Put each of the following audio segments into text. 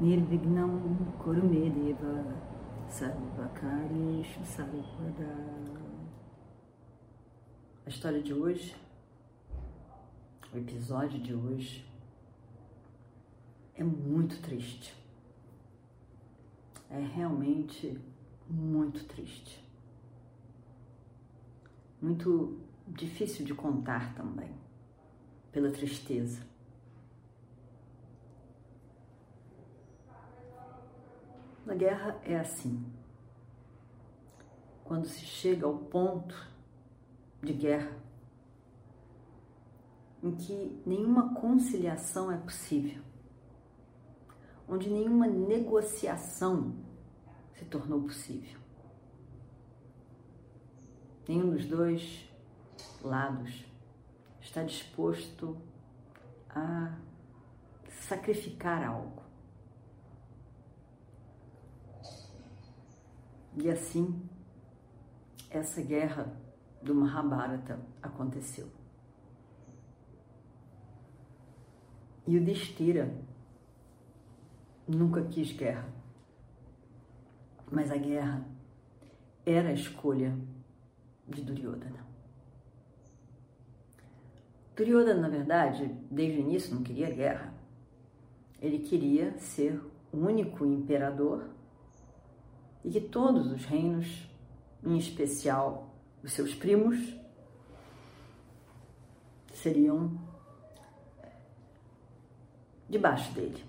Nirvignam Kurumedeva Sarvakarishu Sarvada A história de hoje, o episódio de hoje, é muito triste. É realmente muito triste. Muito difícil de contar também, pela tristeza. Na guerra é assim. Quando se chega ao ponto de guerra em que nenhuma conciliação é possível, onde nenhuma negociação se tornou possível. Nenhum dos dois lados está disposto a sacrificar algo. E assim, essa guerra do Mahabharata aconteceu. E o Destira nunca quis guerra. Mas a guerra era a escolha de Duryodhana. Duryodhana, na verdade, desde o início não queria guerra. Ele queria ser o único imperador e que todos os reinos, em especial os seus primos, seriam debaixo dele.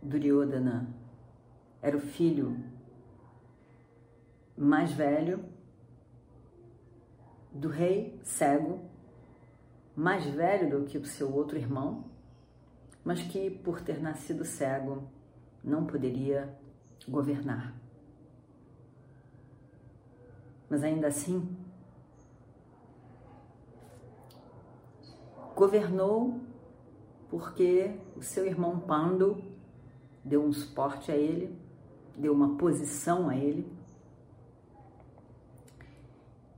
Duryodhana era o filho mais velho do rei cego, mais velho do que o seu outro irmão, mas que, por ter nascido cego, não poderia governar. Mas ainda assim, governou porque o seu irmão Pando deu um suporte a ele, deu uma posição a ele.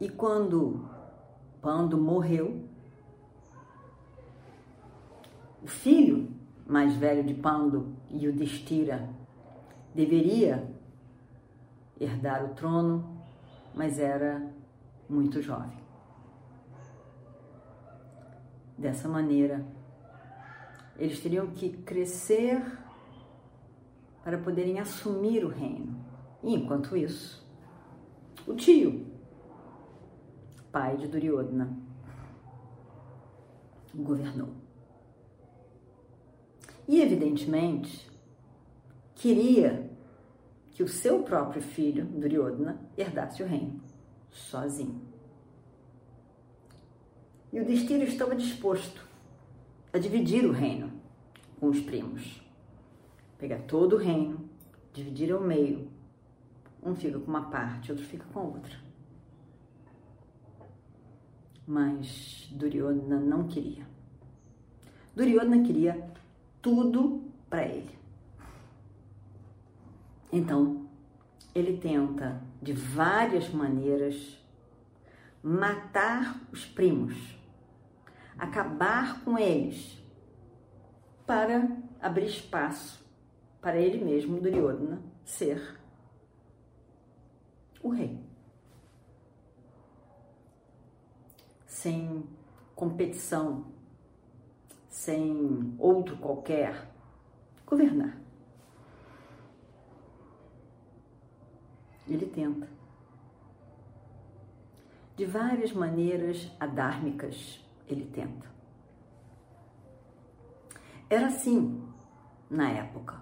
E quando Pando morreu, o filho mais velho de Pando, Yudhishthira, deveria herdar o trono, mas era muito jovem. Dessa maneira, eles teriam que crescer para poderem assumir o reino. E enquanto isso, o tio, pai de Duryodhana, governou. E evidentemente, queria que o seu próprio filho, Duryodhana, herdasse o reino sozinho. E o destino estava disposto a dividir o reino com os primos pegar todo o reino, dividir ao meio. Um fica com uma parte, outro fica com a outra. Mas Duryodhana não queria. Duryodhana queria tudo para ele. Então, ele tenta de várias maneiras matar os primos, acabar com eles, para abrir espaço para ele mesmo, Duryodhana, ser o rei. Sem competição, sem outro qualquer, governar. Ele tenta. De várias maneiras adármicas, ele tenta. Era assim na época.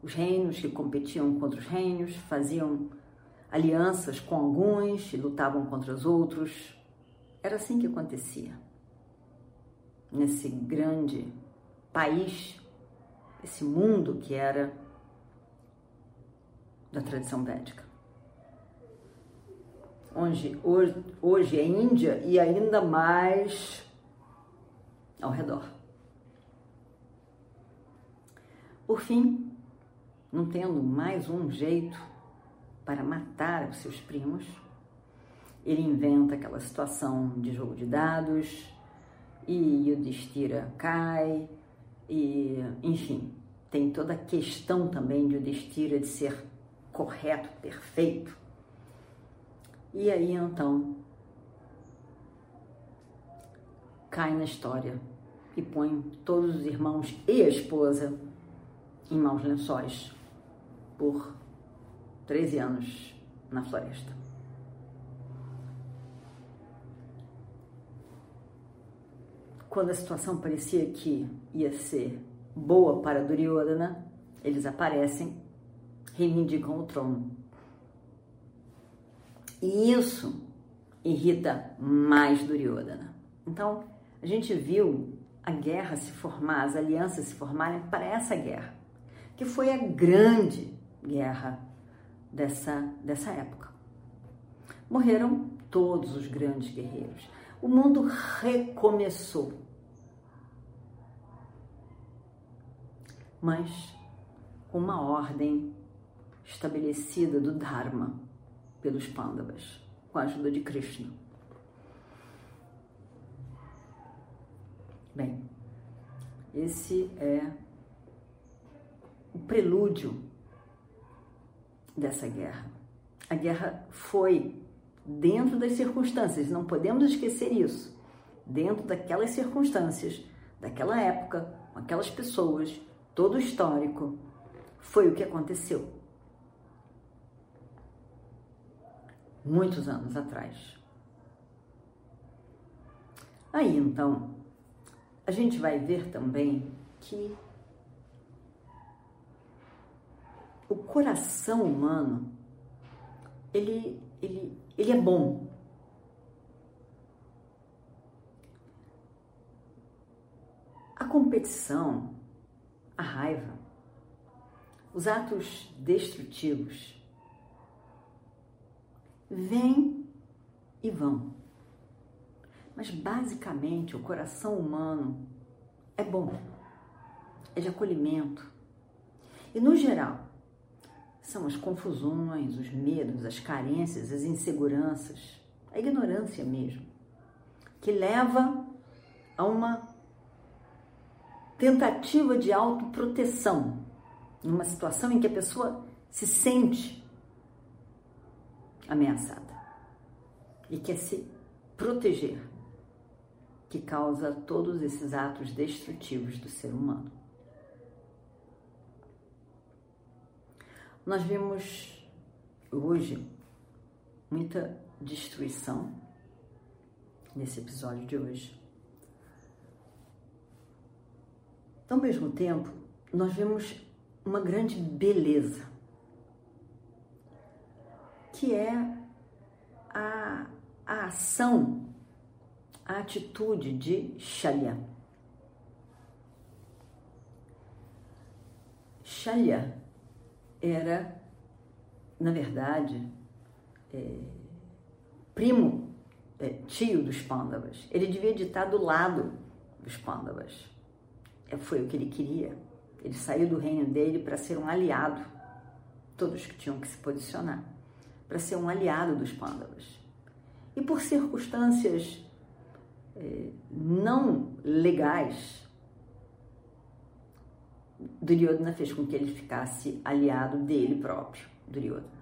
Os reinos que competiam contra os reinos faziam alianças com alguns e lutavam contra os outros. Era assim que acontecia. Nesse grande país, esse mundo que era da tradição védica. Onde hoje, hoje é Índia e ainda mais ao redor. Por fim, não tendo mais um jeito para matar os seus primos, ele inventa aquela situação de jogo de dados e Yudhishthira cai e, enfim, tem toda a questão também de Yudhishthira de ser correto, perfeito. E aí então cai na história e põe todos os irmãos e a esposa em maus lençóis por 13 anos na floresta. Quando a situação parecia que ia ser boa para Duryodhana, eles aparecem, reivindicam o trono. E isso irrita mais Duryodhana. Então, a gente viu a guerra se formar, as alianças se formarem para essa guerra, que foi a grande guerra dessa, dessa época. Morreram todos os grandes guerreiros. O mundo recomeçou. Mas com uma ordem estabelecida do Dharma pelos Pandavas, com a ajuda de Krishna. Bem, esse é o prelúdio dessa guerra. A guerra foi dentro das circunstâncias, não podemos esquecer isso. Dentro daquelas circunstâncias, daquela época, com aquelas pessoas, todo o histórico, foi o que aconteceu. Muitos anos atrás. Aí então, a gente vai ver também que o coração humano ele, ele, ele é bom. A competição, a raiva, os atos destrutivos vêm e vão. Mas basicamente o coração humano é bom, é de acolhimento. E no geral, são as confusões, os medos, as carências, as inseguranças, a ignorância mesmo, que leva a uma tentativa de autoproteção, numa situação em que a pessoa se sente ameaçada e quer se proteger que causa todos esses atos destrutivos do ser humano. Nós vimos hoje muita destruição nesse episódio de hoje. Ao mesmo tempo, nós vemos uma grande beleza, que é a, a ação a atitude de Shalya. Shalya era, na verdade, é, primo, é, tio dos Pandavas. Ele devia estar do lado dos Pandavas. É, foi o que ele queria. Ele saiu do reino dele para ser um aliado. Todos que tinham que se posicionar para ser um aliado dos Pandavas. E por circunstâncias não legais, Duryodhana fez com que ele ficasse aliado dele próprio, Duryodhana.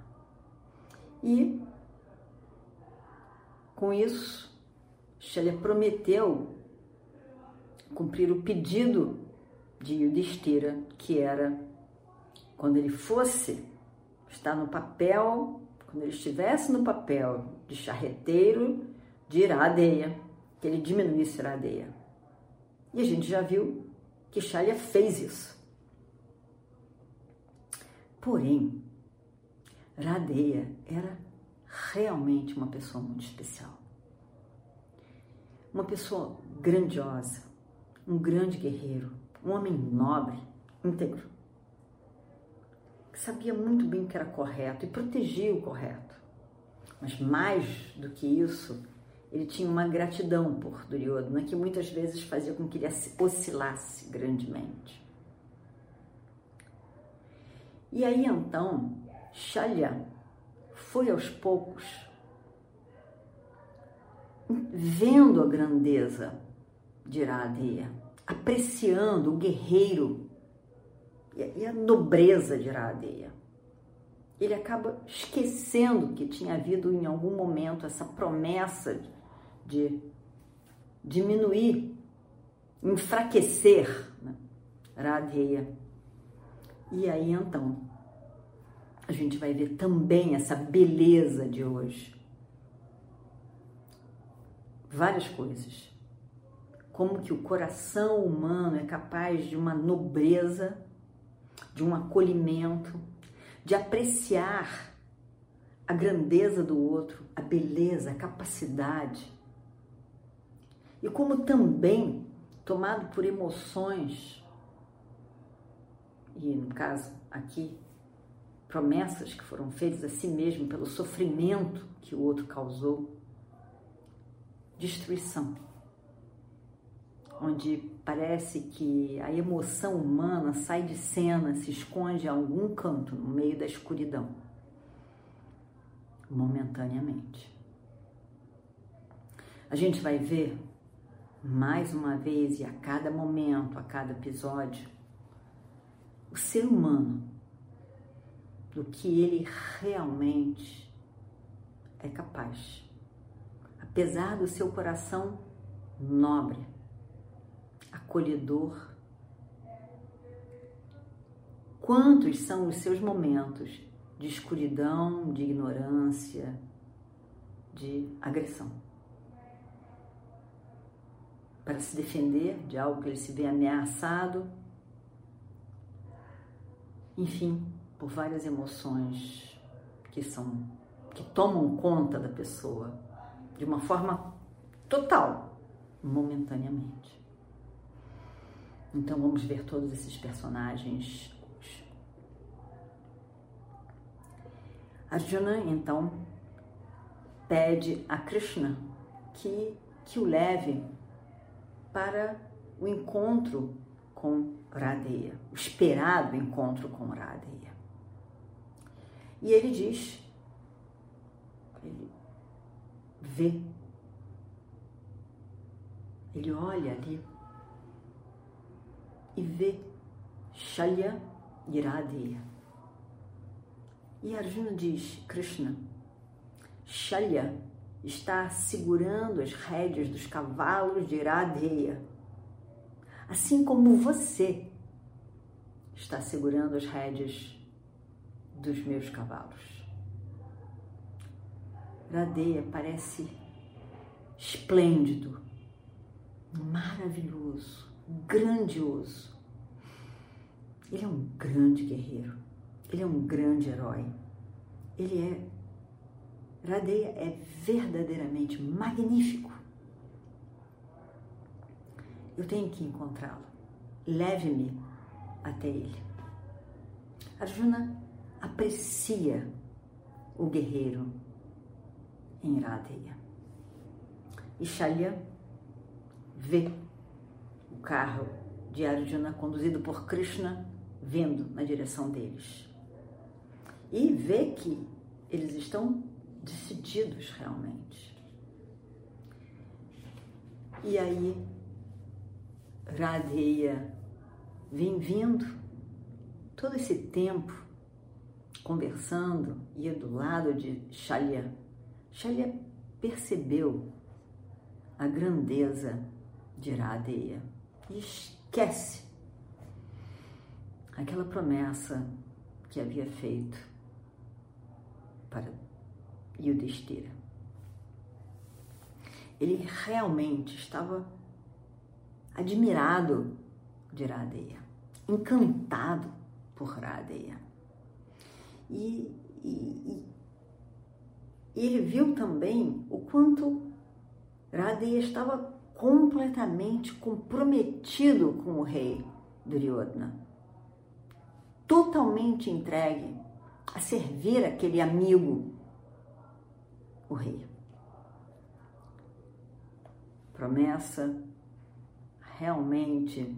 E com isso, Shalya prometeu cumprir o pedido de Yudhishthira, que era quando ele fosse estar no papel, quando ele estivesse no papel de charreteiro de Iradeya, que ele diminuísse Radeia. E a gente já viu que Shalya fez isso. Porém, Radeia era realmente uma pessoa muito especial. Uma pessoa grandiosa, um grande guerreiro, um homem nobre, íntegro, que sabia muito bem o que era correto e protegia o correto. Mas mais do que isso, ele tinha uma gratidão por Duryodhana que muitas vezes fazia com que ele oscilasse grandemente. E aí então, Shalya foi aos poucos vendo a grandeza de Iradeia, apreciando o guerreiro e a nobreza de Iradeia. Ele acaba esquecendo que tinha havido em algum momento essa promessa de diminuir, enfraquecer né? Radeia. E aí então a gente vai ver também essa beleza de hoje. Várias coisas. Como que o coração humano é capaz de uma nobreza, de um acolhimento, de apreciar a grandeza do outro, a beleza, a capacidade. E como também, tomado por emoções, e no caso aqui, promessas que foram feitas a si mesmo pelo sofrimento que o outro causou, destruição, onde parece que a emoção humana sai de cena, se esconde em algum canto no meio da escuridão, momentaneamente. A gente vai ver mais uma vez e a cada momento, a cada episódio, o ser humano do que ele realmente é capaz. Apesar do seu coração nobre, acolhedor, quantos são os seus momentos de escuridão, de ignorância, de agressão? Para se defender de algo que ele se vê ameaçado, enfim, por várias emoções que são que tomam conta da pessoa de uma forma total, momentaneamente. Então vamos ver todos esses personagens hoje. Arjuna então pede a Krishna que, que o leve para o encontro com Radeya, o esperado encontro com Radeya. E ele diz, ele vê, ele olha ali e vê Shalya Iradeya. E Arjuna diz, Krishna, Shalya está segurando as rédeas dos cavalos de Iradeya, assim como você está segurando as rédeas dos meus cavalos. Radeia parece esplêndido, maravilhoso, grandioso. Ele é um grande guerreiro, ele é um grande herói. Ele é. Radeia é verdadeiramente magnífico. Eu tenho que encontrá-lo. Leve-me até ele. Arjuna aprecia o guerreiro em Radeya. E Shalya vê o carro de Arjuna conduzido por Krishna vindo na direção deles. E vê que eles estão decididos realmente. E aí Radeya vem vindo todo esse tempo conversando, ia do lado de Shalya. Shalya percebeu a grandeza de Iradeia e esquece aquela promessa que havia feito para Yudhishthira. Ele realmente estava admirado de Iradeia, encantado por Iradeia. E, e, e ele viu também o quanto Radeya estava completamente comprometido com o rei Duryodhana, totalmente entregue a servir aquele amigo, o rei. Promessa realmente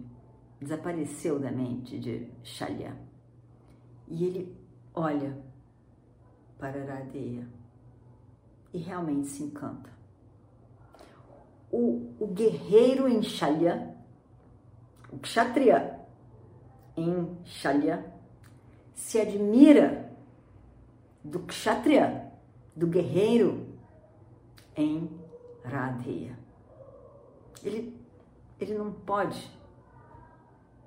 desapareceu da mente de Shalya. E ele olha para Radeya e realmente se encanta. O, o guerreiro em Shalya, o Kshatriya em Shalya, se admira do Kshatriya, do guerreiro em Radeya. Ele, ele não pode,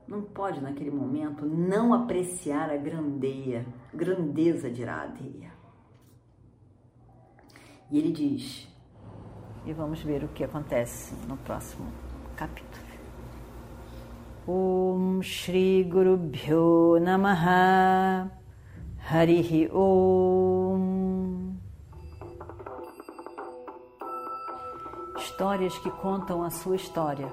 não pode naquele momento não apreciar a grandeia, grandeza de Radeya. E ele diz, e vamos ver o que acontece no próximo capítulo. Om Shri Guru Bhyo Namaha Harihi Om Histórias que contam a sua história,